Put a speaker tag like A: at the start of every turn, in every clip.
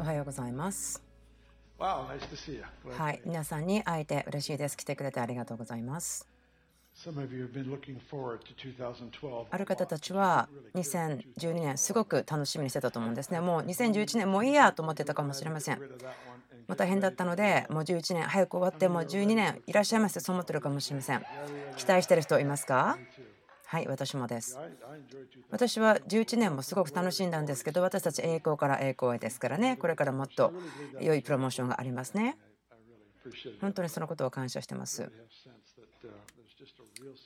A: おはようございます。はい、皆さんに会えて嬉しいです。来てくれてありがとうございます。ある方たちは2012年すごく楽しみにしてたと思うんですね。もう2011年もういいやと思ってたかもしれません。もう大変だったのでもう11年早く終わってもう12年いらっしゃいませそう思ってるかもしれません。期待してる人いますか？はい、私もです。私は11年もすごく楽しんだんですけど、私たち栄光から栄光へですからね、これからもっと良いプロモーションがありますね。本当にそのことを感謝してます。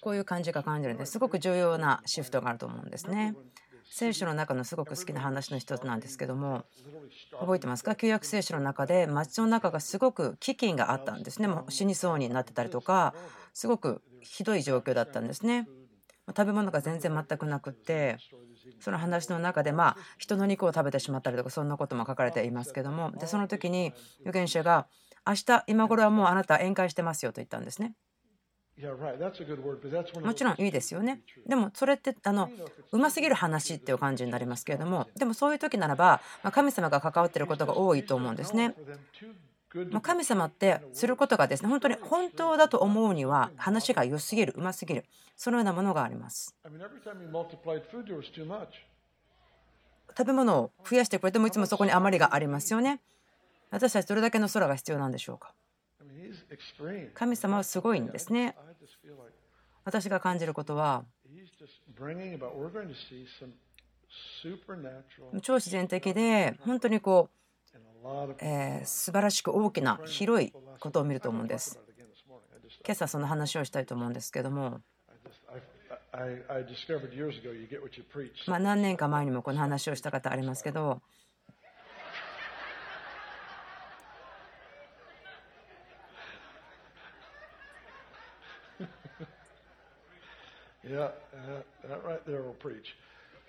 A: こういう感じが感じるんですごく重要なシフトがあると思うんですね。聖書の中のすごく好きな話の一つなんですけども覚えてますか？旧約聖書の中で町の中がすごく飢饉があったんですねもう死にそうになってたりとかすごくひどい状況だったんですね食べ物が全然全くなくってその話の中でまあ人の肉を食べてしまったりとかそんなことも書かれていますけどもでその時に預言者が明日今頃はもうあなた宴会してますよと言ったんですね。もちろんいいですよね。でもそれってあのうますぎる話っていう感じになりますけれどもでもそういう時ならば神様が関わっていることが多いと思うんですね。神様ってすることがですね本当に本当だと思うには話が良すぎるうますぎるそのようなものがあります。食べ物を増やしてくれてもいつもそこに余りがありますよね。私たちどれだけの空が必要なんでしょうか神様はすごいんですね。私が感じることは超自然的で本当にこう、えー、素晴らしく大きな広いことを見ると思うんです。今朝その話をしたいと思うんですけども。まあ何年か前にもこの話をした方ありますけど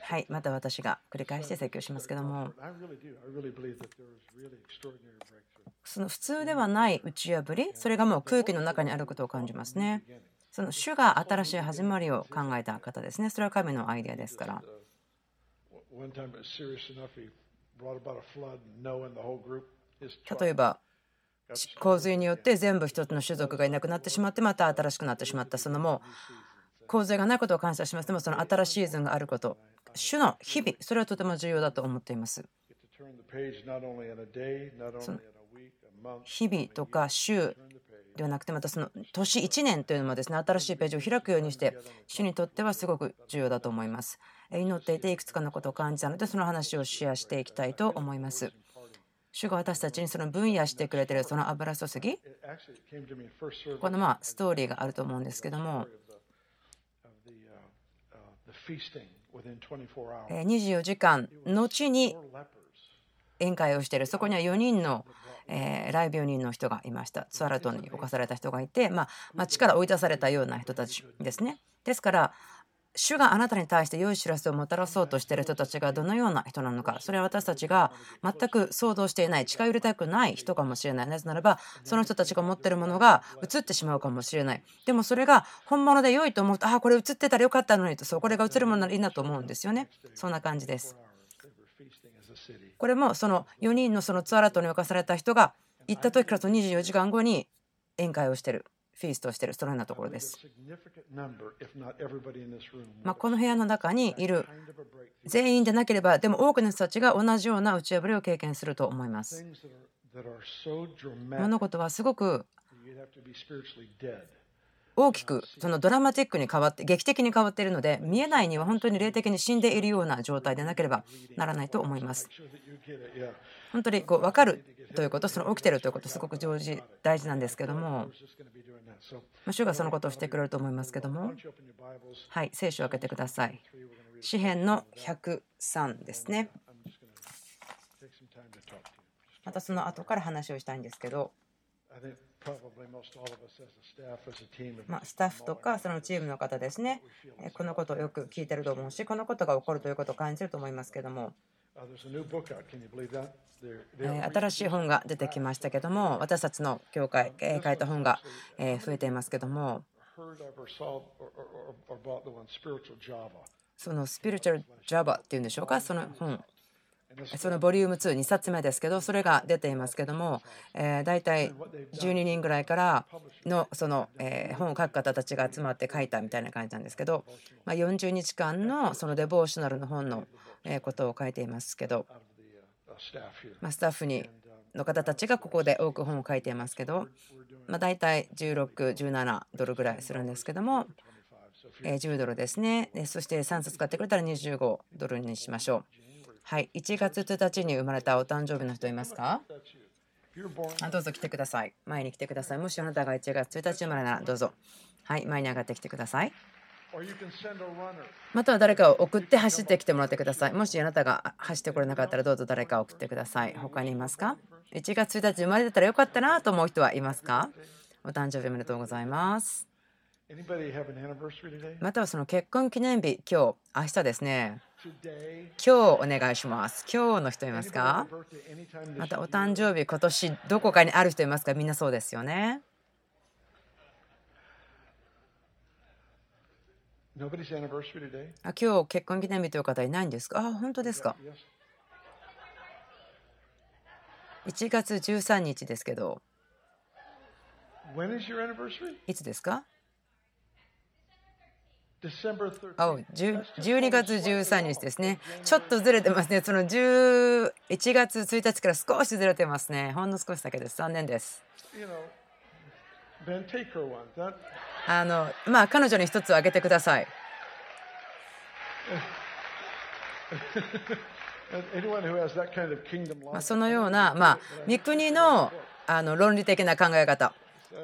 A: はい、また私が繰り返して説教しますけども、その普通ではない打ち破り、それがもう空気の中にあることを感じますね。その主が新しい始まりを考えた方ですね。それは神のアイデアですから。例えば、洪水によって全部一つの種族がいなくなってしまってまた新しくなってしまった。そのも洪水がないことを感謝します。でもその新しいシーズンがあること主の日々それはとても重要だと思っています。日々とか週ではなくてまたその年1年というのもですね新しいページを開くようにして主にとってはすごく重要だと思います。祈っていていくつかのことを感じたのでその話をシェアしていきたいと思います。主が私たちにその分野してくれてるその油注ぎこのまあストーリーがあると思うんですけども24時間後に宴会をしている。そこには4人のえー、ライ病人の人がいました。ツアラトに侵された人がいて、まあ、町から追い出されたような人たちですね。ですから主があなたに対して良い知らせをもたらそうとしている人たちがどのような人なのかそれは私たちが全く想像していない近寄りたくない人かもしれない。なぜならばその人たちが持っているものが映ってしまうかもしれない。でもそれが本物で良いと思うとああこれ映ってたらよかったのにとそうこれが映るものならいいなと思うんですよね。そんな感じです。これもその4人のそのツアラトに侵された人が行った時からと24時間後に宴会をしてる。フィーストをしているそのようなところです。まあ、この部屋の中にいる全員でなければでも多くの人たちが同じような打ち破りを経験すると思います。物事はすごく大きくそのドラマティックに変わって劇的に変わっているので見えないには本当に霊的に死んでいるような状態でなければならないと思います。本当にこう分かるということその起きてるということすごく大事大事なんですけども主がそのことをしてくれると思いますけどもはい聖書を開けてください詩篇の103ですねまたその後から話をしたいんですけどまあ、スタッフとかそのチームの方ですね、このことをよく聞いてると思うし、このことが起こるということを感じると思いますけども、新しい本が出てきましたけども私たちの教会書いた本が増えていますけども。そのスピリチュアル・ジャバっていうんでしょうか？その本そのボリューム22冊目ですけどそれが出ていますけども、えー、大体12人ぐらいからのその、え本を書く方たちが集まって書いたみたいな感じなんですけど、ま40日間のそのデボーショナルの本のことを書いていますけど、まスタッフにの方たちがここで多く本を書いていますけど、まあ、大体1617ドルぐらいするんですけども10ドルですね。そして3冊買ってくれたら25ドルにしましょう。はい、1月1日に生まれたお誕生日の人いますか？どうぞ来てください。前に来てください。もしあなたが1月1日生まれならどうぞ。はい、前に上がってきてください。または誰かを送って走ってきてもらってください。もしあなたが走ってこれなかったらどうぞ誰かを送ってください。他にいますか ?1 月1日生まれてたらよかったなと思う人はいますか？お誕生日おめでとうございます。またはその結婚記念日、今日、明日ですね。今日お願いします。今日の人いますか？またお誕生日、今年どこかにある人いますかみんなそうですよね。あ今日結婚記念日という方いないんですか？あ本当ですか？1月13日ですけど。いつですか？12月13日ですね。ちょっとずれてますね。その11月1日から少しずれてますね。ほんの少しだけです。残念です。あのまあ彼女に一つあげてください。まあそのような、まあ、三国のあの論理的な考え方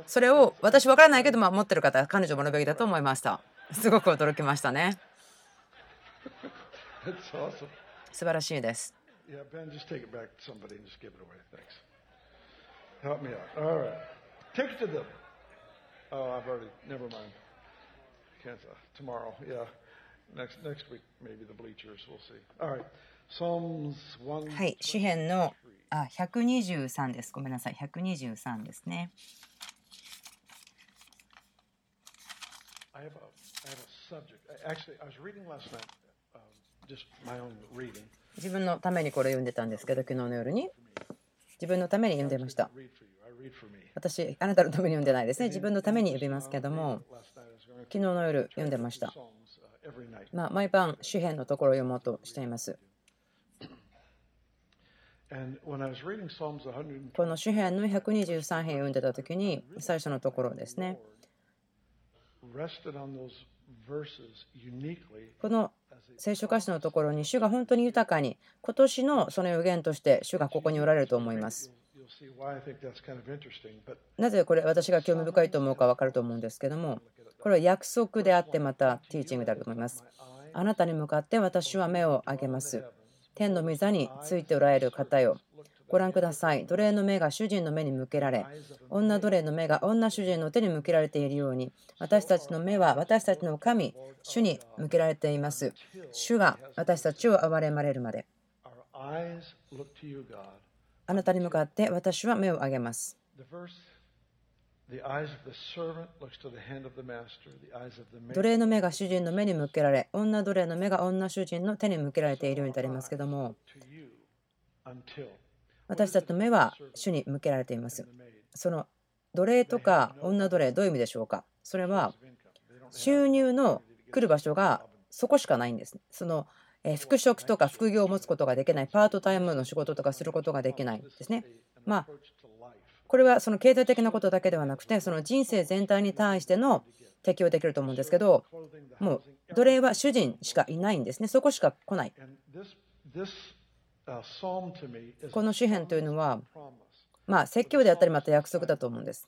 A: それを私分からないけど、まあ、持ってる方彼女ものべきだと思いました。すごく驚きましたね。素晴らしいです。はい、詩篇のあ123です。ごめんなさい、123ですね。自分のためにこれ読んでたんですけど、昨日の夜に。自分のために読んでました。私、あなたのために読んでないですね。自分のために読みますけども、昨日の夜読んでました。まあ、毎晩、詩篇のところを読もうとしています。この詩篇の123編を読んでた時に、最初のところですね。この聖書歌詞のところに主が本当に豊かに今年のその予言として主がここにおられると思います。なぜこれ私が興味深いと思うか分かると思うんですけどもこれは約束であってまたティーチングであると思います。あなたに向かって私は目を上げます。天の御座についておられる方よご覧ください。奴隷の目が主人の目に向けられ、女奴隷の目が女主人の手に向けられているように、私たちの目は私たちの神、主に向けられています。主が私たちを憐れまれるまで。あなたに向かって私は目を上げます。奴隷の目が主人の目に向けられ、女奴隷の目が女主人の手に向けられているようになりますけども、私たちの目は主に向けられています。その奴隷とか女奴隷どういう意味でしょうか？それは収入の来る場所がそこしかないんです。その復職とか副業を持つことができないパートタイムの仕事とかすることができないですね。まあこれはその経済的なことだけではなくてその人生全体に対しての適用できると思うんですけどもう奴隷は主人しかいないんですねそこしか来ないこの詩篇というのは、まあ、説教であったりまた約束だと思うんです。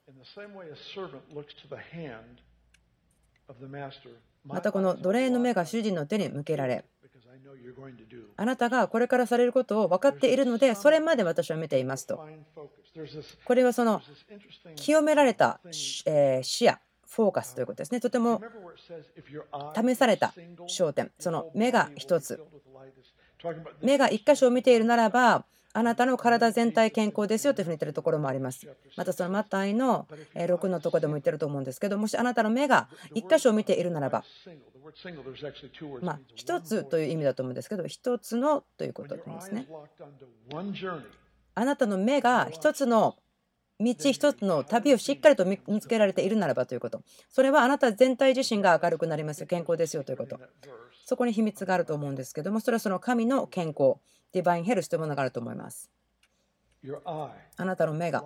A: またこの奴隷の目が主人の手に向けられ、あなたがこれからされることを分かっているので、それまで私は見ていますと。これはその清められた視野、フォーカスということですね。とても試された焦点、その目が一つ。目が1箇所を見ているならばあなたの体全体健康ですよというふうに言ってるところもあります。またそのマタイの6のところでも言ってると思うんですけど、もしあなたの目が1箇所を見ているならば、まあ、1つという意味だと思うんですけど、1つのということですね。あなたの目が1つの道1つの旅をしっかりと見つけられているならばということ。それはあなた全体自身が明るくなりますよ。健康ですよということ。そこに秘密があると思うんですけども、それはその神の健康。ディバインヘルスというものがあると思います。あなたの目が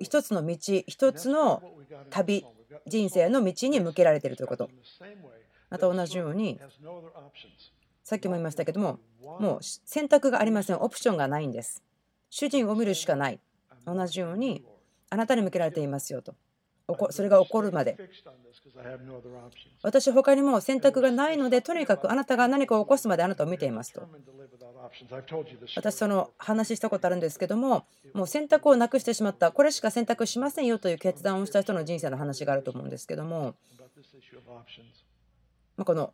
A: 一つの道、一つの旅、人生の道に向けられているということ。また同じように、さっきも言いましたけども、もう選択がありません。オプションがないんです。主人を見るしかない。同じように、あなたに向けられていますよと。それが起こるまで。私他にも選択がないのでとにかくあなたが何かを起こすまであなたを見ていますと。私その話したことあるんですけどももう選択をなくしてしまった。これしか選択しませんよという決断をした人の人生の話があると思うんですけども。この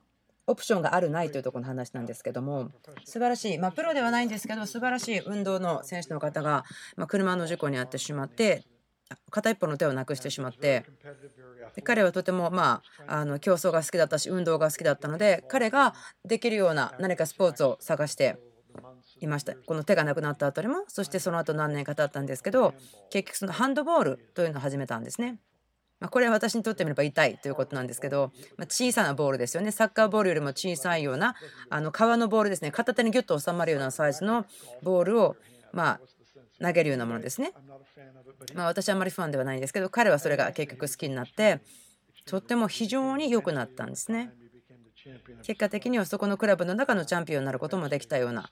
A: オプションがあるないというところの話なんですけども素晴らしい、まあ、プロではないんですけど素晴らしい運動の選手の方が、ま車の事故に遭ってしまって片一方の手をなくしてしまって彼はとてもまああの競争が好きだったし運動が好きだったので彼ができるような何かスポーツを探していました。この手がなくなった後にもそしてその後何年か経ったんですけど結局そのハンドボールというのを始めたんですね。まあこれは私にとってみれば痛いということなんですけど、まあ小さなボールですよねサッカーボールよりも小さいようなあの革のボールですね片手にギュッと収まるようなサイズのボールをまあ投げるようなものですね。まあ、私はあまりファンではないんですけど彼はそれが結局好きになってとっても非常に良くなったんですね。結果的にはそこのクラブの中のチャンピオンになることもできたような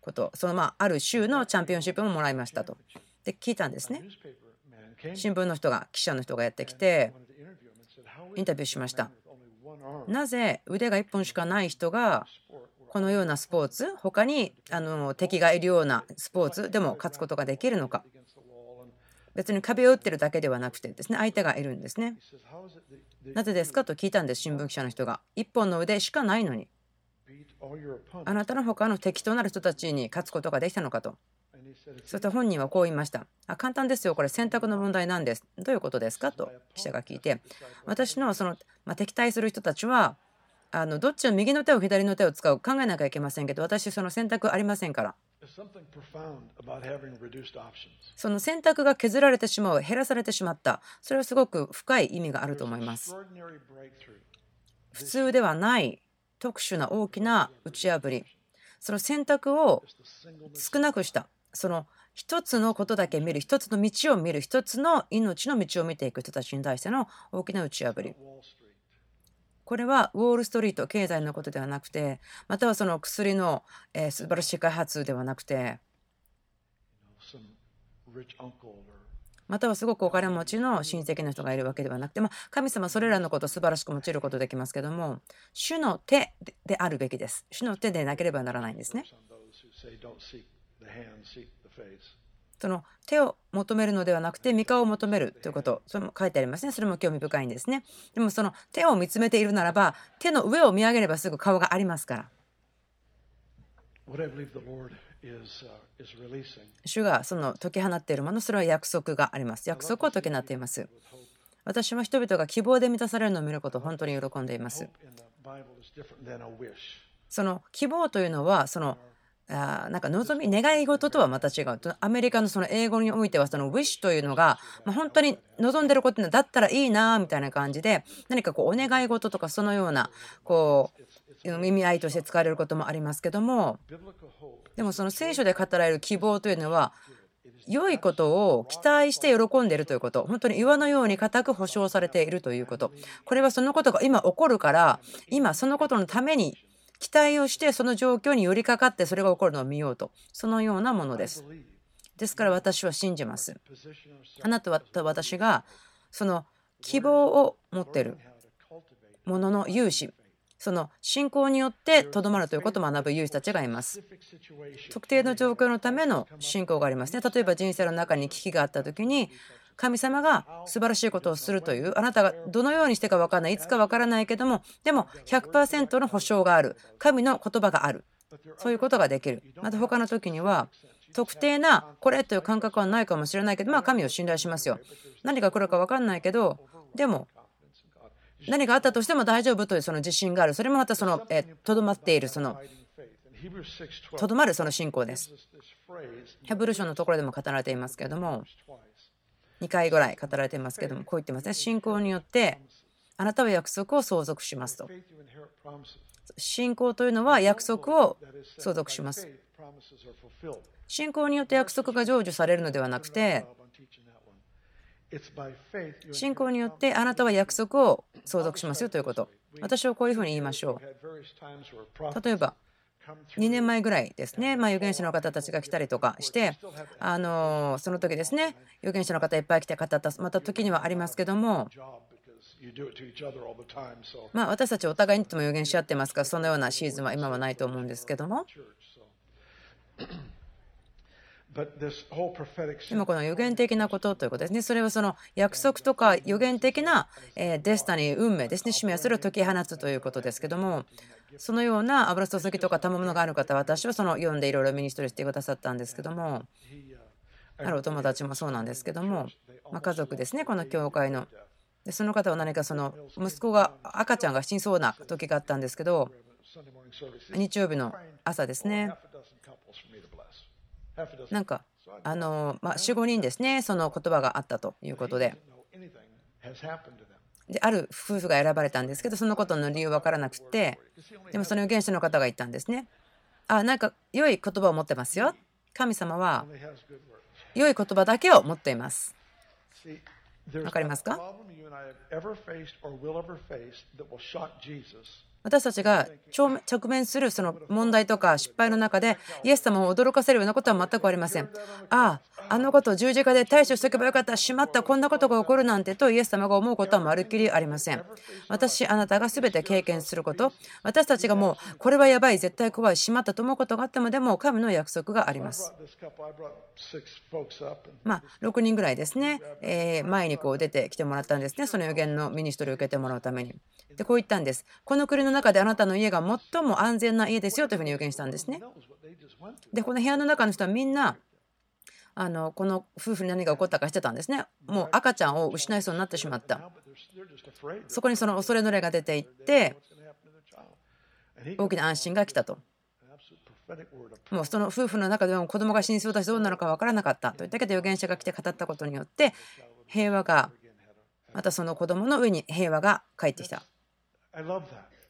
A: ことそのまあある州のチャンピオンシップももらいましたと。で聞いたんですね。新聞の人が記者の人がやってきてインタビューしました。なぜ腕が1本しかない人がこのようなスポーツ他にあの敵がいるようなスポーツでも勝つことができるのか別に壁を打ってるだけではなくてですね。相手がいるんですね。なぜですかと聞いたんです新聞記者の人が。1本の腕しかないのに。あなたの他の敵となる人たちに勝つことができたのかとそして本人はこう言いましたあ簡単ですよ。これ選択の問題なんです。どういうことですか？と記者が聞いて。私のその、ま敵対する人たちはあのどっちの右の手を左の手を使う考えなきゃいけませんけど私その選択ありませんから。その選択が削られてしまう減らされてしまった。それはすごく深い意味があると思います。普通ではない特殊な大きな打ち破り。その選択を少なくしたその一つのことだけ見る一つの道を見る一つの命の道を見ていく人たちに対しての大きな打ち破りこれはウォール・ストリート経済のことではなくてまたはその薬の、えー、素晴らしい開発ではなくてまたはすごくお金持ちの親戚の人がいるわけではなくて、まあ、神様それらのことを素晴らしく用いることできますけども主の手であるべきです主の手でなければならないんですね。その手を求めるのではなくて三顔を求めるということ。それも書いてありますね。それも興味深いんですね。でもその手を見つめているならば手の上を見上げればすぐ顔がありますから。主がその解き放っているものそれは約束があります。約束を解き放っています。私も人々が希望で満たされるのを見ることを本当に喜んでいますその希望というのはそのあなんか望み願い事とはまた違うアメリカのその英語においてはその wish というのが、まあ、本当に望んでることだったらいいなみたいな感じで何かこうお願い事とかそのようなこう意味合いとして使われることもありますけどもでもその聖書で語られる希望というのは良いことを期待して喜んでいるということ。本当に岩のように固く保証されているということ。これはそのことが今起こるから今そのことのために期待をしてその状況に寄りかかってそれが起こるのを見ようと。そのようなものです。ですから私は信じます。あなたと私がその希望を持っているものの勇士その信仰によってとどまるということを学ぶ勇士たちがいます。特定の状況のための信仰がありますね。例えば人生の中に危機があった時に神様が素晴らしいことをするというあなたがどのようにしてか分からないいつか分からないけどもでも100%の保証がある。神の言葉がある。そういうことができる。また他の時には特定なこれという感覚はないかもしれないけどまあ神を信頼しますよ。何が来るか分かんないけどでも何があったとしても大丈夫というその自信がある。それもまたそのとどまっているそのとどまるその信仰です。ヘブル書のところでも語られていますけれども2回ぐらい語られていますけれどもこう言ってますね。信仰によってあなたは約束を相続しますと。信仰というのは約束を相続します。信仰によって約束が成就されるのではなくて信仰によってあなたは約束を相続しますよということ。私はこういうふうに言いましょう。例えば2年前ぐらいですね、まあ、預言者の方たちが来たりとかして、あのその時ですね、預言者の方いっぱい来て語った、また時にはありますけども、まあ、私たちお互いにとも予言し合ってますからそのようなシーズンは今はないと思うんですけども。今この予言的なことということですね。それはその約束とか予言的なデスタニー運命ですね。使命はそれを解き放つということですけども。そのような油注ぎとか賜物がある方私はその読んでいろいろミニストリーしてくださったんですけどもあるお友達もそうなんですけども、ま家族ですねこの教会の。でその方は何かその息子が赤ちゃんが死にそうな時があったんですけど日曜日の朝ですね。なんかあのま45人ですねその言葉があったということで。である夫婦が選ばれたんですけどそのことの理由分からなくてでもその預言者の方が言ったんですね。あなんか良い言葉を持ってますよ。神様は良い言葉だけを持っています。わかりますか？私たちが直面するその問題とか失敗の中でイエス様を驚かせるようなことは全くありません。ああ、あのことを十字架で対処しておけばよかった、しまった、こんなことが起こるなんてとイエス様が思うことはまるっきりありません。私、あなたが全て経験すること、私たちがもうこれはやばい、絶対怖い、しまったと思うことがあってもでも神の約束があります。まあ、6人ぐらいですね、え前にこう出てきてもらったんですね、その予言のミニストリーを受けてもらうために。で、こう言ったんです。この国の中であなたの家が最も安全な家ですよというふうに予言したんですね。で、この部屋の中の人はみんなあのこの夫婦に何が起こったかしてたんですね。もう赤ちゃんを失いそうになってしまった。そこにその恐れの霊が出ていって大きな安心が来たと。もうその夫婦の中でも子供が死にそうだしどうなのか分からなかったといったけど預言者が来て語ったことによって平和がまたその子供の上に平和が返ってきた。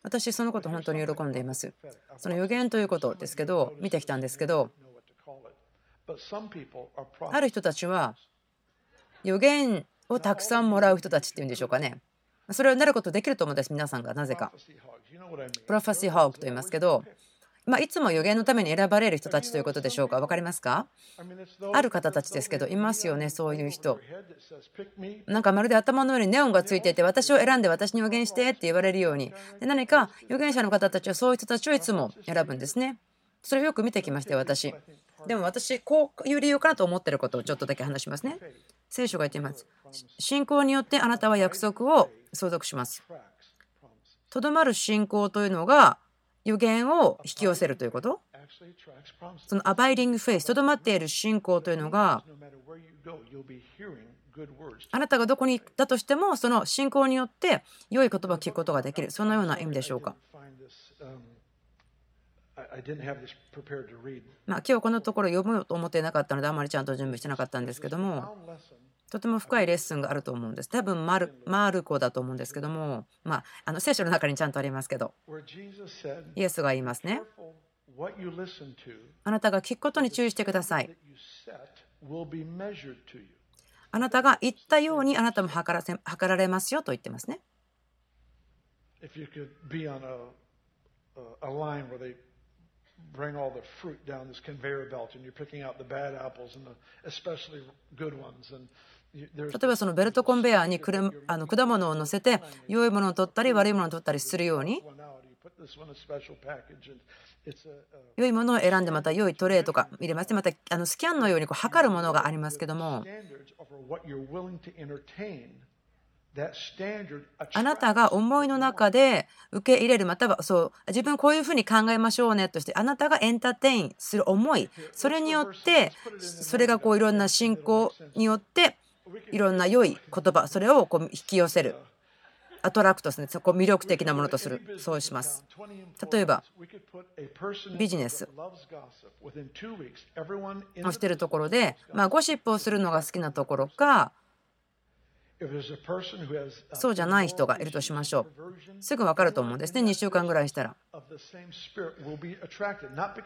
A: 私そのこと本当に喜んでいます。その予言ということですけど見てきたんですけどある人たちは予言をたくさんもらう人たちっていうんでしょうかね。それをなることできると思うんです、皆さんがなぜか。プロファシー・ホークと言いますけど、まあ、いつも予言のために選ばれる人たちということでしょうか？分かりますか？ある方たちですけどいますよねそういう人。なんかまるで頭の上にネオンがついていて私を選んで私に予言してって言われるように。で何か預言者の方たちはそういう人たちをいつも選ぶんですね。それをよく見てきましたよ私。でも私こういう理由かなと思ってることをちょっとだけ話しますね。聖書が言っています。信仰によってあなたは約束を相続します。とどまる信仰というのが予言を引き寄せるということ？そのアバイリングフェイスとどまっている信仰というのがあなたがどこに行ったとしてもその信仰によって良い言葉を聞くことができる。そのような意味でしょうか？まあ、今日このところ読むと思ってなかったのであまりちゃんと準備してなかったんですけどもとても深いレッスンがあると思うんです。多分マルマルコだと思うんですけども、まあ、あの聖書の中にちゃんとありますけど、イエスが言いますね。あなたが聞くことに注意してください。あなたが言ったようにあなたも測らせ測られますよと言ってますね。bring all the fruit down this conveyor belt and you're picking out the bad apples and the especially good ones and 例えばそのベルトコンベヤーにあの果物を乗せて良いものを取ったり悪いものを取ったりするように良いものを選んでまた良いトレイとか入れますまたあのスキャンのようにこう測るものがありますけども。あなたが思いの中で受け入れるまたはそう自分こういうふうに考えましょうねとしてあなたがエンターテインする思い。それによってそれがこういろんな信仰によっていろんな良い言葉それをこう引き寄せる。アトラクトですねそこ魅力的なものとする。そうします。例えばビジネス。をしてるところで、まあ、ゴシップをするのが好きなところかそうじゃない人がいるとしましょう。すぐ分かると思うんですね、2週間ぐらいしたら。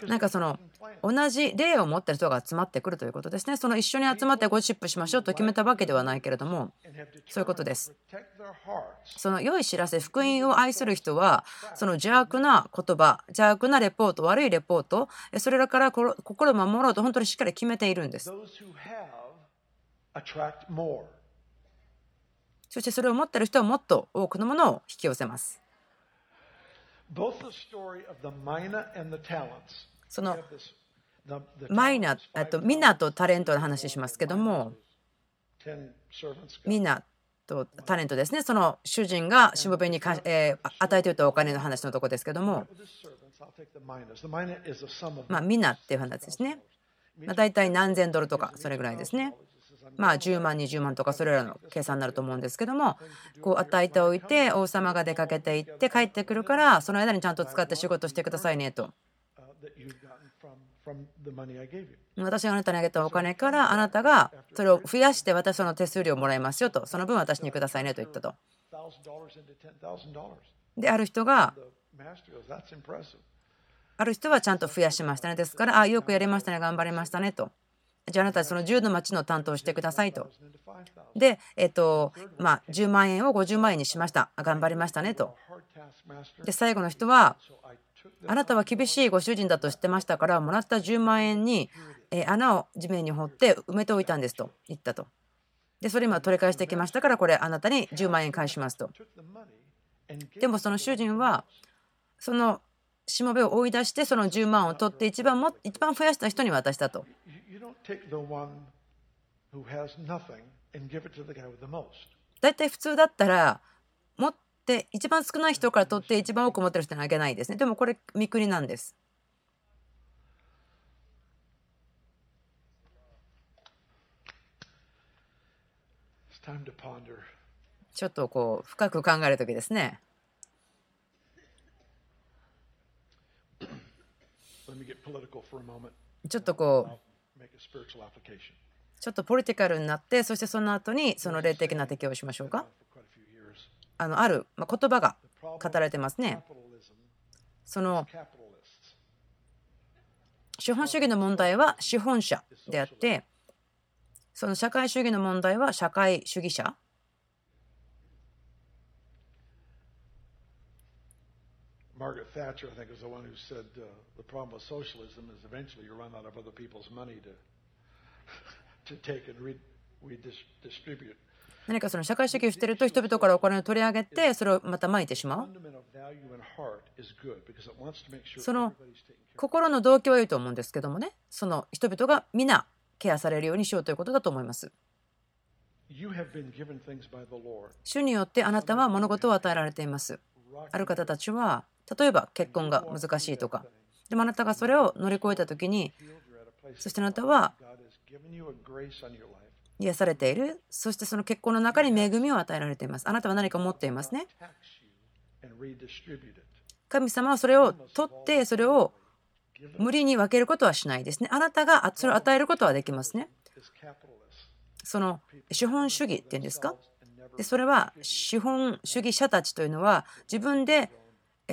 A: なんかその同じ霊を持ってる人が集まってくるということですね。その一緒に集まってゴシップしましょうと決めたわけではないけれども、そういうことです。その良い知らせ、福音を愛する人は、その邪悪な言葉、邪悪なレポート、悪いレポート、それらから心を守ろうと本当にしっかり決めているんです。そしてそれを持っている人はもっと多くのものを引き寄せます。そのマイナとミナとタレントの話しますけども。ミナとタレントですね。その主人がしもべにか、えー、与えていたお金の話のとこですけども。まあミナっていう話ですね、まあ、大体何千ドルとかそれぐらいですねまあ、10万20万とかそれらの計算になると思うんですけどもこう与えておいて王様が出かけていって帰ってくるからその間にちゃんと使って仕事してくださいねと。私があなたにあげたお金からあなたがそれを増やして私その手数料をもらいますよとその分私にくださいねと言ったと。である人がある人はちゃんと増やしましたねですからあよくやりましたね頑張りましたねとじゃああなたその10の町の担当してくださいと。で、えっと、まあ、10万円を50万円にしました。頑張りましたねと。で、最後の人は、あなたは厳しいご主人だと知ってましたから、もらった10万円に穴を地面に掘って埋めておいたんですと言ったと。で、それ今取り返してきましたから、これあなたに10万円返しますと。でもその主人は、そのしもべを追い出してその10万を取って一番も一番増やした人に渡したと。大体普通だったら持って一番少ない人から取って一番多く持ってる人にあげないですね。でもこれ見国なんです。ちょっとこう深く考える時ですね。ちょっとこうちょっとポリティカルになってそしてその後にその霊的な適用をしましょうか。あのある言葉が語られてますね。その資本主義の問題は資本者であってその社会主義の問題は社会主義者
B: to, to take and re, redistribute.
A: 何かその社会主義をしていると人々からお金を取り上げてそれをまたまいてしまう。その心の動機はいいと思うんですけどもね、その人々が皆ケアされるようにしようということだと思います。主によってあなたは物事を与えられています。ある方たちは例えば結婚が難しいとかでもあなたがそれを乗り越えた時にそしてあなたは癒されている。そしてその結婚の中に恵みを与えられています。あなたは何か持っていますね。神様はそれを取ってそれを無理に分けることはしないですね。あなたがそれを与えることはできますね。その資本主義っていうんですか？でそれは資本主義者たちというのは自分で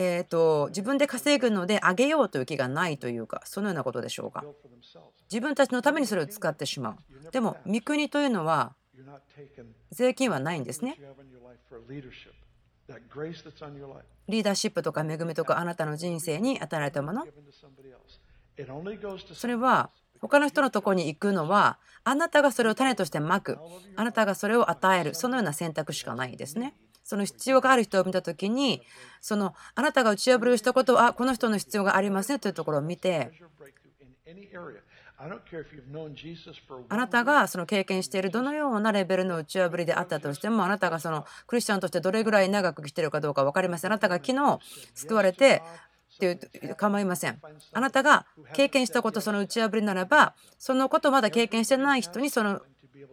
A: えーと、自分で稼ぐのであげようという気がないというかそのようなことでしょうか。自分たちのためにそれを使ってしまう。でも三国というのは税金はないんですね。リーダーシップとか恵みとかあなたの人生に与えられたもの。それは他の人のとこに行くのはあなたがそれを種としてまくあなたがそれを与えるそのような選択しかないですね。その必要がある人を見た時にそのあなたが打ち破るしたことはこの人の必要がありませんというところを見てあなたがその経験しているどのようなレベルの打ち破りであったとしてもあなたがそのクリスチャンとしてどれぐらい長く生きてるかどうか分かりません。あなたが昨日救われてっていう構いません。あなたが経験したことその打ち破りならばそのことまだ経験してない人にその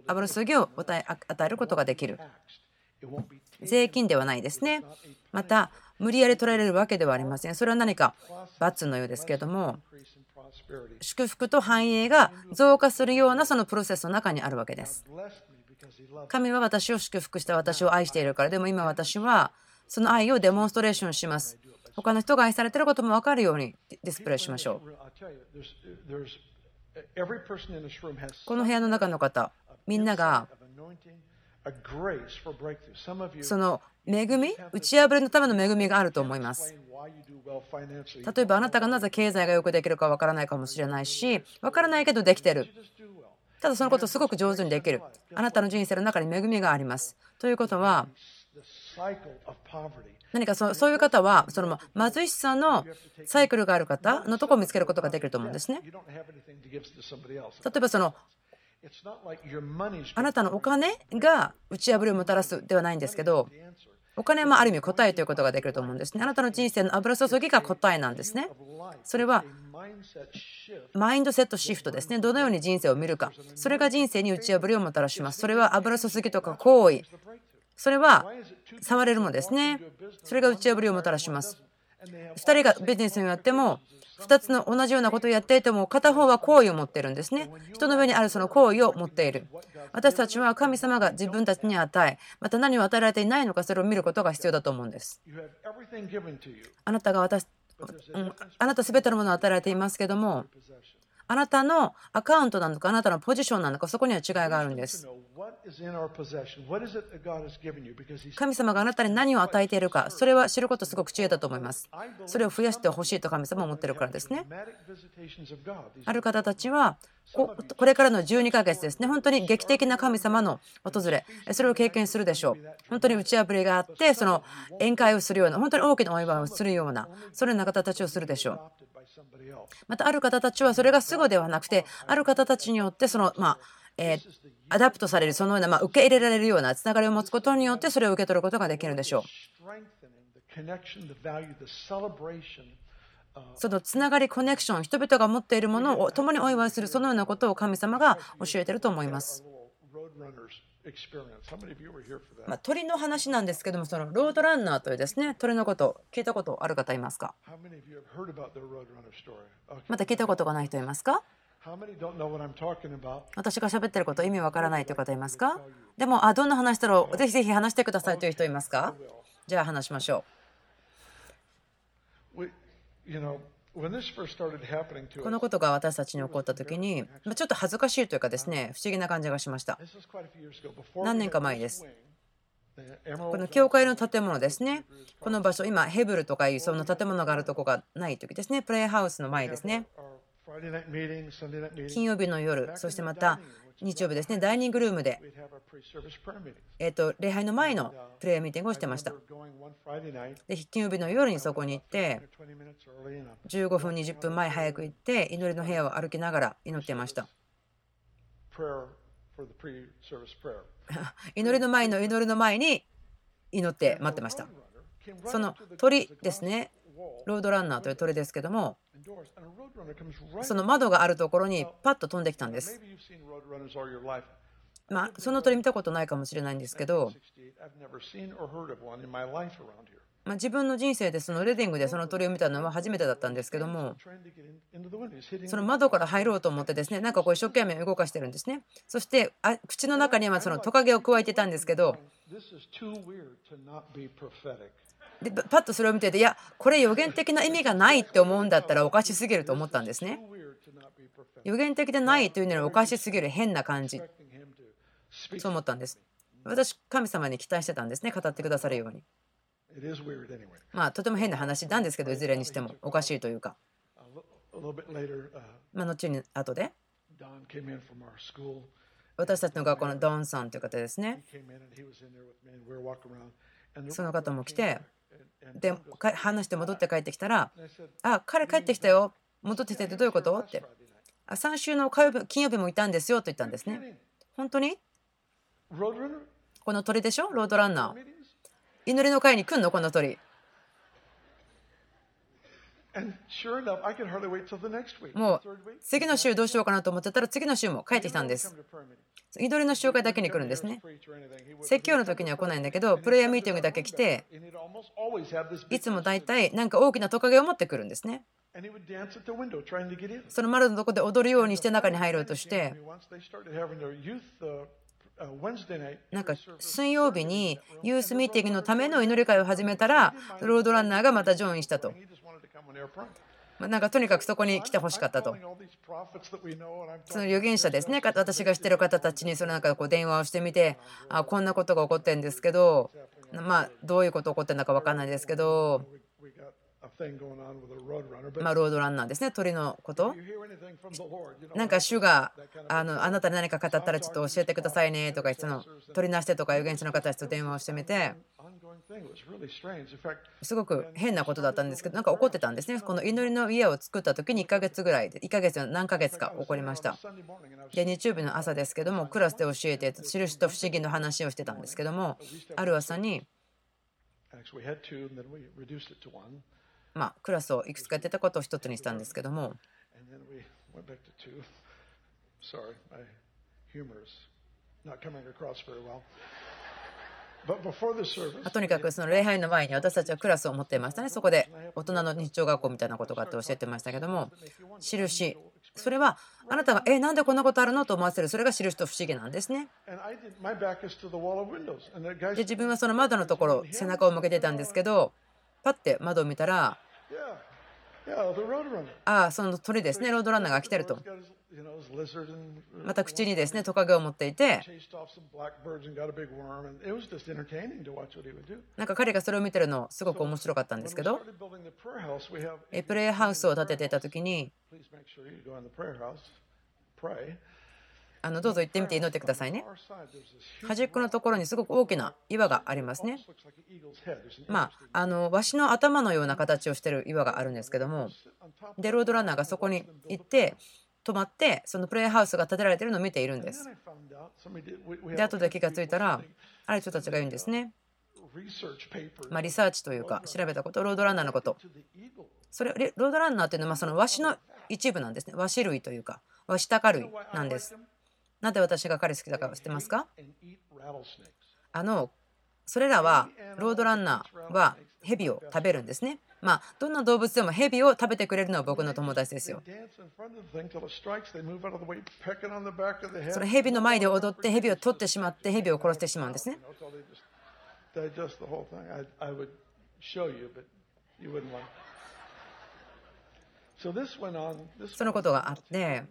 A: 油注ぎを与えることができる。税金ではないですねまた無理やり取られるわけではありませんそれは何か罰のようですけれども祝福と繁栄が増加するようなそのプロセスの中にあるわけです。神は私を祝福した私を愛しているからでも今私はその愛をデモンストレーションします。他の人が愛されていることも分かるようにディスプレイしましょう。この部屋の中の方みんながその恵み打ち破りのための恵みがあると思います。例えばあなたがなぜ経済がよくできるかわからないかもしれないしわからないけどできてる。ただそのことをすごく上手にできる。あなたの人生の中に恵みがあります。ということは何かそういう方はその貧しさのサイクルがある方のとこを見つけることができると思うんですね。例えばそのあなたのお金が打ち破りをもたらすではないんですけどお金もある意味答えということができると思うんですね。あなたの人生の油注ぎが答えなんですね。それはマインドセットシフトですね。どのように人生を見るか。それが人生に打ち破りをもたらします。それは油注ぎとか行為。それは触れるものですね。それが打ち破りをもたらします。2人がビジネスをやっても2つの同じようなことをやっていても片方は好意を持っているんですね。人の上にあるその好意を持っている。私たちは神様が自分たちに与え、また何を与えられていないのかそれを見ることが必要だと思うんです。あなたが私、あなた全てのものを与えられていますけども、あなたのアカウントなのか、あなたのポジションなのか、そこには違いがあるんです。神様があなたに何を与えているか、それは知ることすごく知恵だと思います。それを増やしてほしいと神様は思ってるからですね。ある方たちは、これからの12ヶ月ですね、本当に劇的な神様の訪れ、それを経験するでしょう。本当に打ち破りがあって、その宴会をするような、本当に大きなお祝いをするような、そのような方たちをするでしょう。またある方たちはそれがすぐではなくてある方たちによってそのまあえー、 adopt されるそのような、まあ、受け入れられるようなつながりを持つことによってそれを受け取ることができるでしょう。そのつながりコネクション人々が持っているものを共にお祝いするそのようなことを神様が教えていると思います。まあ、鳥の話なんですけども、そのロードランナーというですね鳥のこと聞いたことある方いますか？また聞いたことがない人いますか？私が喋ってること意味わからないという方いますか？でも、あ、どんな話だろう？ぜひぜひ話してくださいという人いますか？じゃあ話しましょう。このことが私たちに起こった時にちょっと恥ずかしいというかですね不思議な感じがしました。何年か前です。この教会の建物ですね。この場所今ヘブルとかいうその建物があるとこがない時ですね。プレイハウスの前ですね金曜日の夜そしてまた日曜日ですね、ダイニングルームで、えー、と礼拝の前のプレイヤーミーティングをしてました。で、金曜日の夜にそこに行って、15分、20分前早く行って、祈りの部屋を歩きながら祈ってました。祈りの前の祈りの前に祈って待ってました。その鳥ですね、ロードランナーという鳥ですけども、その窓があるところにパッと飛んできたんです。まあ、その鳥見たことないかもしれないんですけど、まあ、自分の人生でそのレディングでその鳥を見たのは初めてだったんですけどもその窓から入ろうと思ってですねなんかこう一生懸命動かしてるんですね。そしてあ口の中にはそのトカゲを加えてたんですけどでパッとそれを見てていやこれ予言的な意味がないって思うんだったらおかしすぎると思ったんですね。予言的でないというのはおかしすぎる変な感じ。そう思ったんです。私神様に期待してたんですね。語ってくださるように。まあとても変な話なんですけどいずれにしても。おかしいというか。まあ後に後で。私たちの学校のドンさんという方ですね。その方も来てで話して戻って帰ってきたら「あ彼帰ってきたよ戻ってきてってどういうこと?」ってあ3週の火曜日金曜日もいたんですよと言ったんですね。本当に？この鳥でしょ？ロードランナー。祈りの会に来んの？この鳥。
B: And sure enough, I could hardly wait till the next week.
A: もう次の週どうしようかなと思ってたら次の週も帰ってきたんです。祈りの集会だけに来るんですね。説教の時には来ないんだけど、プレイヤーミーティングだけ来て、いつも大体なんか大きなトカゲを持ってくるんですね。その丸のとこで踊るようにして中に入ろうとして。なんか水曜日にユースミーティングのための祈り会を始めたらロードランナーがまたジョインしたとまあなんかとにかくそこに来てほしかったと。その預言者ですね、か私が知ってる方たちにそのなんかこう電話をしてみて、あこんなことが起こってるんですけど、まあどういうこと起こってるのか分かんないですけど、まあロードランナーですね、鳥のこと。なんか主があのあなたに何か語ったらちょっと教えてくださいねとかその。取りなしてとか預言者の方たちと電話をしてみて。すごく変なことだったんですけどなんか起こってたんですねこの祈りの家を作った時に1ヶ月ぐらいで1ヶ月何ヶ月か起こりました。で日曜日の朝ですけどもクラスで教えて印と不思議の話をしてたんですけどもある朝にまあ、クラスをいくつかやってたことを一つにしたんですけども、とにかくその礼拝の前に私たちはクラスを持っていましたね、そこで大人の日朝学校みたいなことがあって教えてましたけども、印、それはあなたが、え、なんでこんなことあるの？と思わせる、それが印と不思議なんですね。で、自分はその窓のところ、背中を向けてたんですけど、パッて窓を見たら、あ,あその鳥ですね。ロードランナーが来てると。また口にですねトカゲを持っていて。なんか彼がそれを見てるのすごく面白かったんですけど。プレイハウスを建てていた時に。あのどうぞ行ってみて祈ってくださいね。端っこのところにすごく大きな岩がありますね。まあ、あのワシの頭のような形をしてる岩があるんですけどもでロードランナーがそこに行って止まってそのプレイハウスが建てられてるのを見ているんです。で後で気がついたらある人たちが言うんですね、まあ、リサーチというか調べたことロードランナーのこと。それロードランナーっていうのはまあそのワシの一部なんですね。ワシ類というかワシタカ類なんです。なぜ私が彼好きだか知ってますか？あのそれらはロードランナーは蛇を食べるんですね。まあ、どんな動物でも蛇を食べてくれるのは僕の友達ですよ。その蛇の前で踊って蛇を取ってしまって蛇を殺してしまうんですね。そのことがあって.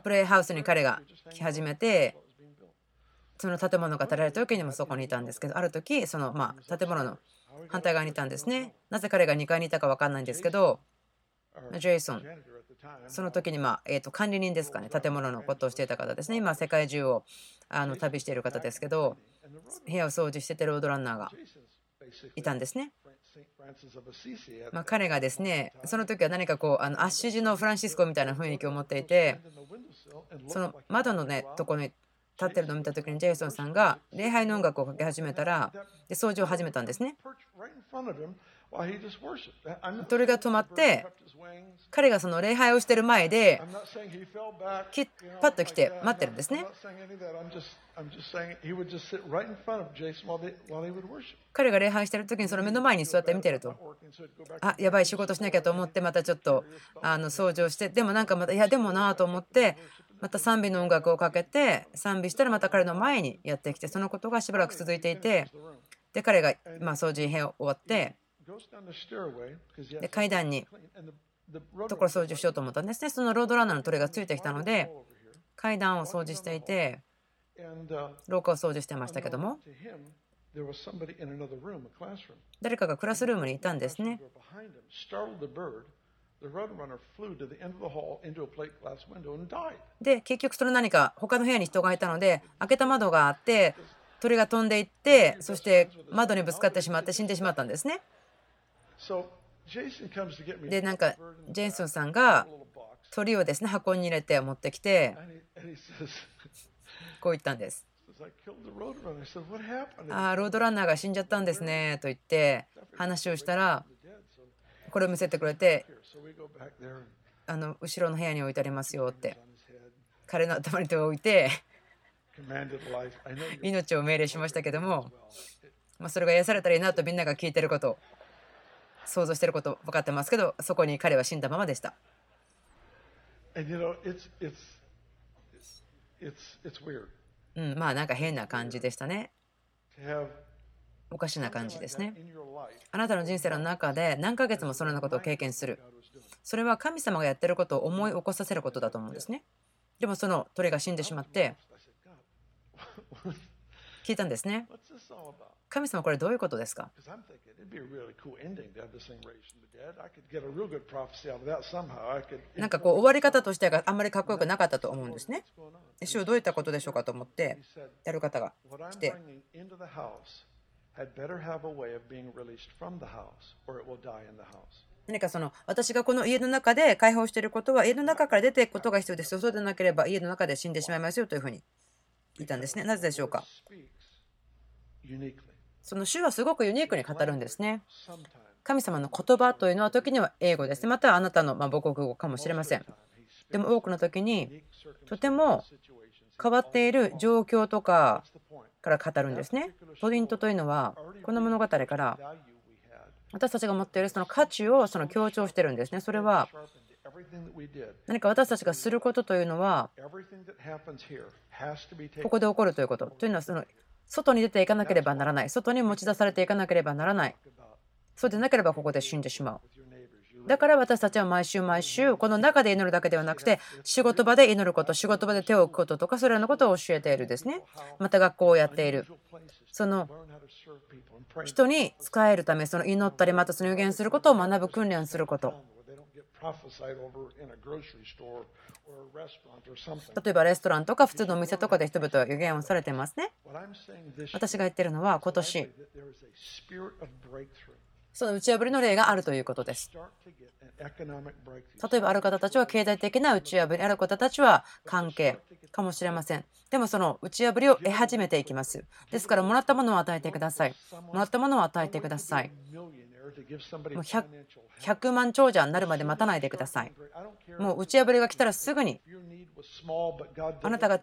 A: プレイハウスに彼が来始めてその建物が建てられた時にもそこにいたんですけどある時そのまあ建物の反対側にいたんですねなぜ彼が2階にいたか分かんないんですけどジェイソン.その時にまあえーと管理人ですかね建物のことをしていた方ですね今世界中をあの旅している方ですけど部屋を掃除しててロードランナーがいたんですねまあ彼がですねその時は何かこうあのアッシュ時のフランシスコみたいな雰囲気を持っていてその窓のねところに立ってるのを見た時にジェイソンさんが礼拝の音楽をかけ始めたらで掃除を始めたんですね鳥が止まって彼がその礼拝をしてる前で
B: キ
A: パッと来て待ってるんですね。彼が礼拝してる時にその目の前に座って見てると。あやばい仕事しなきゃと思ってまたちょっとあの掃除をしてでもなんかまたいやでもなと思ってまた賛美の音楽をかけて賛美したらまた彼の前にやってきてそのことがしばらく続いていてで彼がまあ掃除編を終わってで階段にところ掃除しようと思ったんですね。そのロードランナーの鳥がついてきたので、階段を掃除していて、廊下を掃除してましたけども、誰かがクラスルームにいたんですね。で、結局、その何か他の部屋に人がいたので、開けた窓があって、鳥が飛んでいって、そして窓にぶつかってしまって死んでしまったんですね。でなんかジェイソンさんが鳥をですね箱に入れて持ってきて こう言ったんです。ああロードランナーが死んじゃったんですねと言って話をしたらこれを見せてくれてあの後ろの部屋に置いてありますよって彼の頭に手を置いて 命を命令しましたけども、まあ、それが癒されたらいいなとみんなが聞いてること想像してること分かってますけどそこに彼は死んだままでした。うん、まあなんか変な感じでしたね。おかしな感じですね。あなたの人生の中で何ヶ月もそのようなことを経験する。それは神様がやってることを思い起こさせることだと思うんですね。でもその鳥が死んでしまって 聞いたんですね。神様これどういうことですか？なんかこう終わり方としてはあんまりかっこよくなかったと思うんですね。主どういったことでしょうかと思ってやる方が来て。何かその私がこの家の中で解放していることは家の中から出ていくことが必要ですよ。そうでなければ家の中で死んでしまいますよというふうに言ったんですね。なぜでしょうか？その主はすごくユニークに語るんですね。神様の言葉というのは時には英語ですね。またはあなたの母国語かもしれません。でも多くの時にとても変わっている状況とかから語るんですね。ポイントというのはこの物語から私たちが持っているその価値をその強調してるんですね。それは何か私たちがすることというのはここで起こるということというのはその外に出ていかなければならない。外に持ち出されていかなければならない。そうでなければここで死んでしまう。だから私たちは毎週毎週この中で祈るだけではなくて仕事場で祈ること仕事場で手を置くこととかそれらのことを教えているですねまた学校をやっているその人に使えるためその祈ったりまたその予言することを学ぶ訓練すること例えばレストランとか普通のお店とかで人々は予言をされてますね。私が言ってるのは今年その打ち破りの例があるということです。例えばある方たちは経済的な打ち破り、ある方たちは関係かもしれません。でもその打ち破りを得始めていきます。ですからもらったものを与えてください。もらったものを与えてください。もう 100, 100万長者になるまで待たないでください。もう打ち破りが来たらすぐにあなたが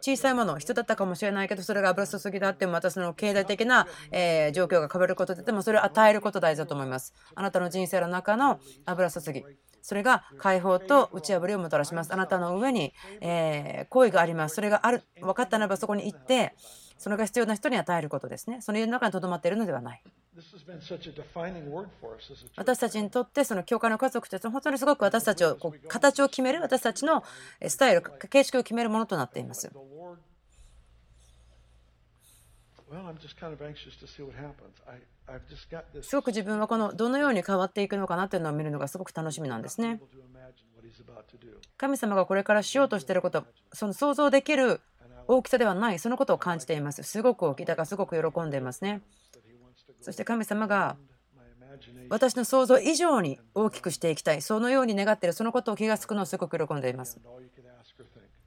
A: 小さいもの人だったかもしれないけどそれが油注ぎだってまたその経済的なえ状況が変わることでもそれを与えること大事だと思います。あなたの人生の中の油注ぎそれが解放と打ち破りをもたらします。あなたの上にえ行為があります。それがある分かったならばそこに行ってそれが必要な人に与えることですね。その家の中にとどまっているのではない。私たちにとってその教会の家族というのは本当にすごく私たちをこう形を決める私たちのスタイル形式を決めるものとなっています。すごく自分はこのどのように変わっていくのかなというのを見るのがすごく楽しみなんですね。神様がこれからしようとしていることその想像できる大きさではない。そのことを感じています。すごく大きい。だからすごく喜んでいますね。そして神様が私の想像以上に大きくしていきたい。そのように願っている。そのことを気が付くのをすごく喜んでいます。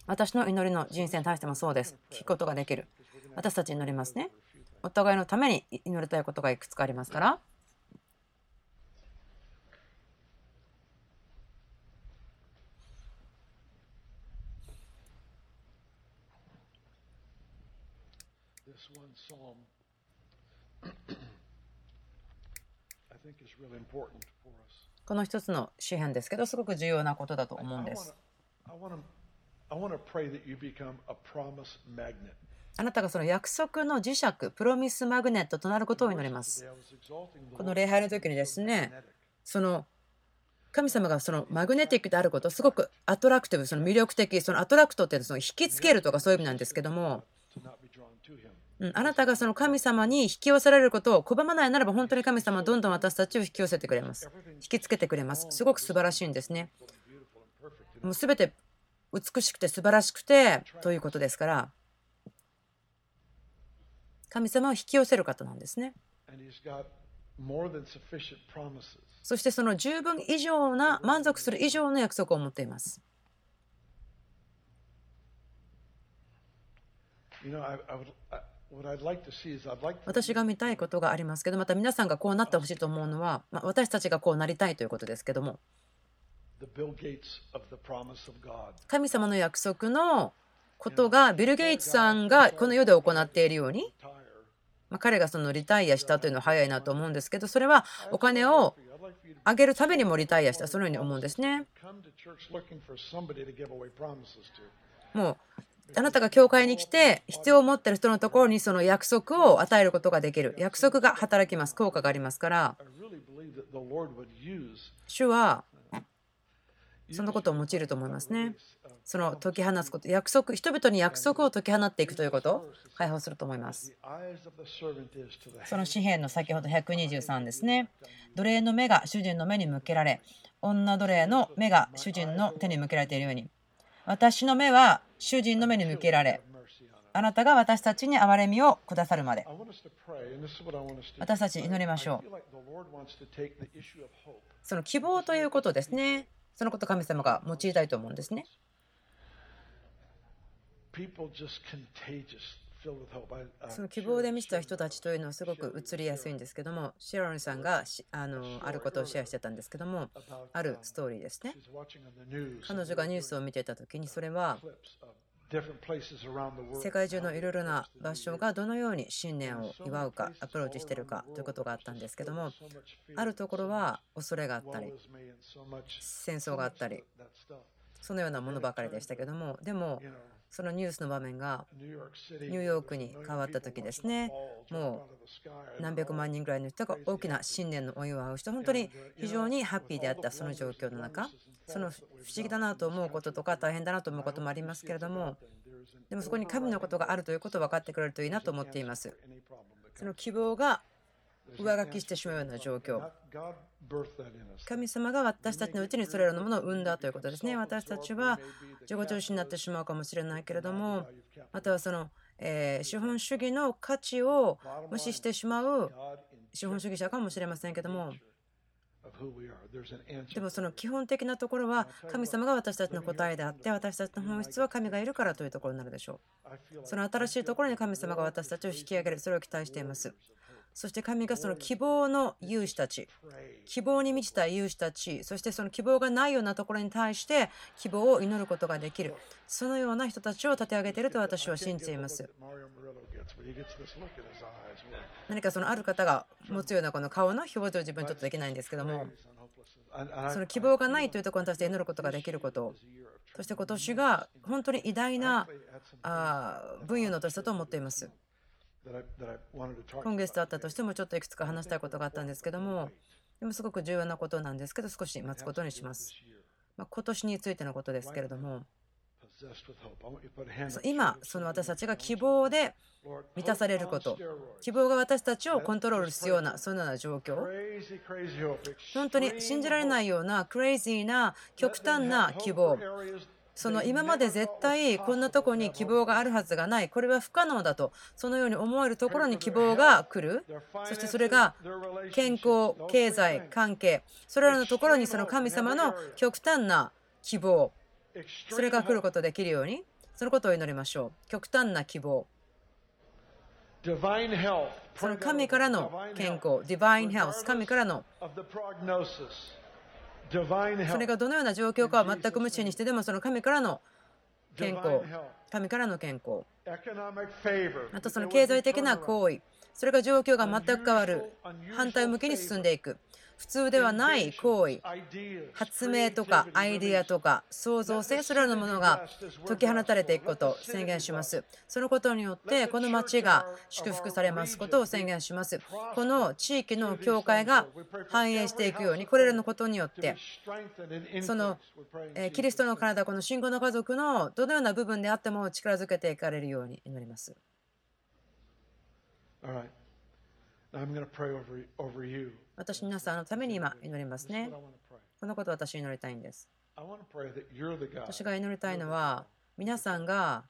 A: 私の祈りの人生に対してもそうです。聞くことができる。私たち祈りますね。お互いのために祈りたいことがいくつかありますから。この一つの詩篇ですけど、すごく重要なことだと思うんです。あなたがその約束の磁石、プロミスマグネットとなることを祈ります。この礼拝の時にですね、その神様がそのマグネティックであること、すごくアトラクティブ、その魅力的、そのアトラクトってその引きつけるとかそういう意味なんですけども、あなたがその神様に引き寄せられることを拒まないならば本当に神様はどんどん私たちを引き寄せてくれます。引きつけてくれます。すごく素晴らしいんですね。もう全て美しくて素晴らしくてということですから神様を引き寄せる方なんですね。そしてその十分以上な満足する以上の約束を持っています。私が見たいことがありますけどまた皆さんがこうなってほしいと思うのは、まあ、私たちがこうなりたいということですけども。神様の約束のことがビル・ゲイツさんがこの世で行っているように、まあ、彼がそのリタイアしたというのは早いなと思うんですけどそれはお金をあげるためにもリタイアしたそのように思うんですね。もうあなたが教会に来て必要を持っている人のところにその約束を与えることができる。約束が働きます。効果がありますから。主はそのことを用いると思いますね。その解き放つこと約束人々に約束を解き放っていくということを解放すると思います。その紙幣の先ほど123ですね。奴隷の目が主人の目に向けられ女奴隷の目が主人の手に向けられているように。私の目は主人の目に向けられ、あなたが私たちに憐れみをくださるまで。私たち祈りましょう。その希望ということですね。そのこと神様が用いたいと思うんですね。その希望で満ちた人たちというのはすごく映りやすいんですけども、シェロンさんがあのあることをシェアしてたんですけども、あるストーリーですね。彼女がニュースを見ていた時に、それは世界中のいろいろな場所がどのように新年を祝うか、アプローチしているかということがあったんですけども、あるところは恐れがあったり、戦争があったり、そのようなものばかりでしたけども、でも、そのニュースの場面がニューヨークに変わった時ですね。もう何百万人ぐらいの人が大きな新年のお祝いをして本当に非常にハッピーであったその状況の中その不思議だなと思うこととか大変だなと思うこともありますけれどもでもそこに神のことがあるということを分かってくれるといいなと思っています。その希望が上書きしてしまうような状況神様が私たちのうちにそれらのものを生んだということですね。私たちは自己中心になってしまうかもしれないけれども、またはその、えー、資本主義の価値を無視してしまう資本主義者かもしれませんけども、でもその基本的なところは神様が私たちの答えであって私たちの本質は神がいるからというところになるでしょう。その新しいところに神様が私たちを引き上げる。それを期待しています。そして神がその希望の勇士たち、希望に満ちた勇士たち、そしてその希望がないようなところに対して希望を祈ることができる、そのような人たちを立て上げていると私は信じています。何かそのある方が持つようなこの顔の表情自分ちょっとできないんですけども、その希望がないというところに対して祈ることができること、そして今年が本当に偉大な分野の年だと思っています。今月だったとしてもちょっといくつか話したいことがあったんですけどもでもすごく重要なことなんですけど少し待つことにします。まあ、今年についてのことですけれども。今その私たちが希望で満たされること。希望が私たちをコントロールするようなそのような状況。本当に信じられないようなクレイジーな極端な希望その今まで絶対こんなとこに希望があるはずがない。これは不可能だと。そのように思えるところに希望が来る。そしてそれが健康経済関係。それらのところにその神様の極端な希望。それが来ることできるように。そのことを祈りましょう。極端な希望。その神からの健康、ディバインヘルス、神からのそれがどのような状況かは全く無視にしてでもその神からの健康。神からの健康。またその経済的な行為それが状況が全く変わる。反対向きに進んでいく。普通ではない行為。発明とかアイデアとか創造性それらのものが解き放たれていくことを宣言します。そのことによってこの町が祝福されますことを宣言します。この地域の教会が繁栄していくようにこれらのことによってそのキリストの体この信仰の家族のどのような部分であっても力づけていかれるように祈ります。私皆さんのために今祈りますね。このことを私祈りたいんです。私が祈りたいのは皆さんが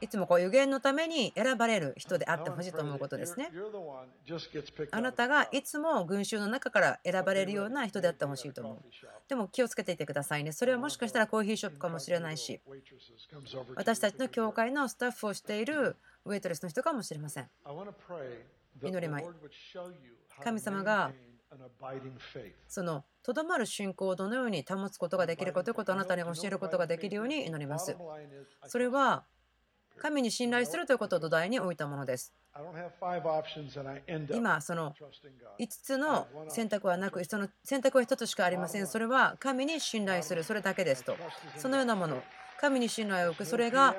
A: いつもこう予言のために選ばれる人であってほしいと思うことですね。あなたがいつも群衆の中から選ばれるような人であってほしいと思う。でも気をつけていてくださいね。それはもしかしたらコーヒーショップかもしれないし、私たちの教会のスタッフをしているウェイトレスの人かもしれません。祈りまい。神様がそのとどまる信仰をどのように保つことができるかということをあなたに教えることができるように祈ります。それは神に信頼するということを土台に置いたものです。今、その5つの選択はなく、その選択は1つしかありません。それは神に信頼する、それだけですと。そのようなもの、神に信頼を置く、それが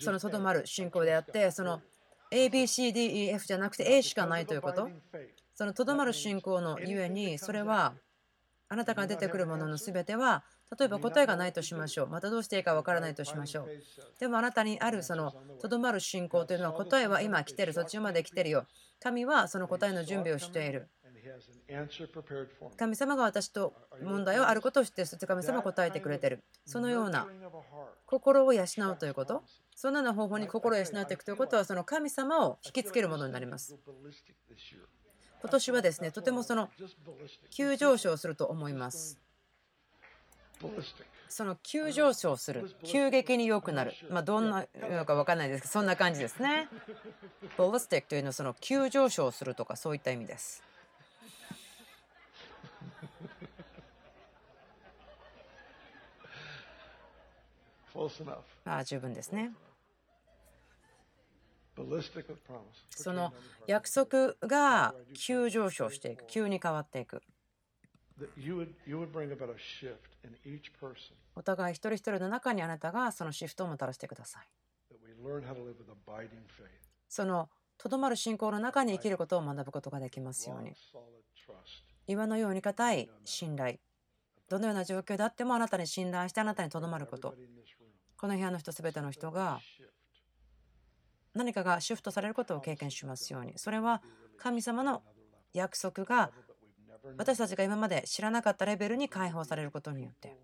A: そのとどまる信仰であって、その ABCDEF じゃなくて A しかないということ？そのとどまる信仰のゆえに、それはあなたから出てくるものの全ては例えば答えがないとしましょう。またどうしていいかわからないとしましょう。でもあなたにあるそのとどまる信仰というのは答えは今来てる、途中まで来てるよ。神はその答えの準備をしている。神様が私と問題はあることを知ってそして神様が答えてくれてる。そのような心を養うということ。そのような方法に心を養っていくということは、その神様を引きつけるものになります。今年はですね、とてもその急上昇すると思います。その急上昇する、急激に良くなる、まあ、どんなの か分からないですけど、そんな感じですね。ボルスティックというのはその急上昇するとかそういった意味です。ああ十分ですね。その約束が急上昇していく、急に変わっていく。お互い一人一人の中にあなたがそのシフトをもたらしてください。そのとどまる信仰の中に生きることを学ぶことができますように。岩のように固い信頼。どのような状況であってもあなたに信頼してあなたにとどまること。この部屋の人すべての人が何かがシフトされることを経験しますように。それは神様の約束が私たちが今まで知らなかったレベルに解放されることによって。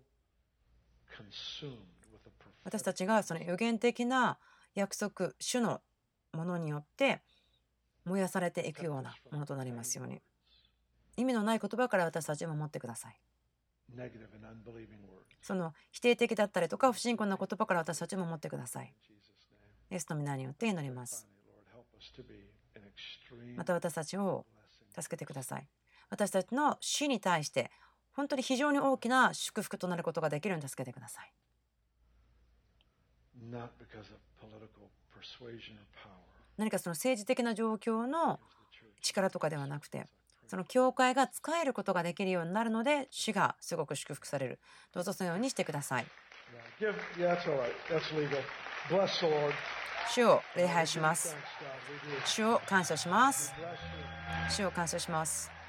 A: 私たちがその予言的な約束主のものによって燃やされていくようなものとなりますように。意味のない言葉から私たちを守ってください。その否定的だったりとか不信仰な言葉から私たちも守ってください。イエスの皆によって祈ります。また私たちを助けてください。私たちの死に対して本当に非常に大きな祝福となることができるように助けてください。何かその政治的な状況の力とかではなくてその教会が使えることができるようになるので死がすごく祝福される。どうぞそのようにしてください。主を礼拝します。主を感謝します。主を感謝します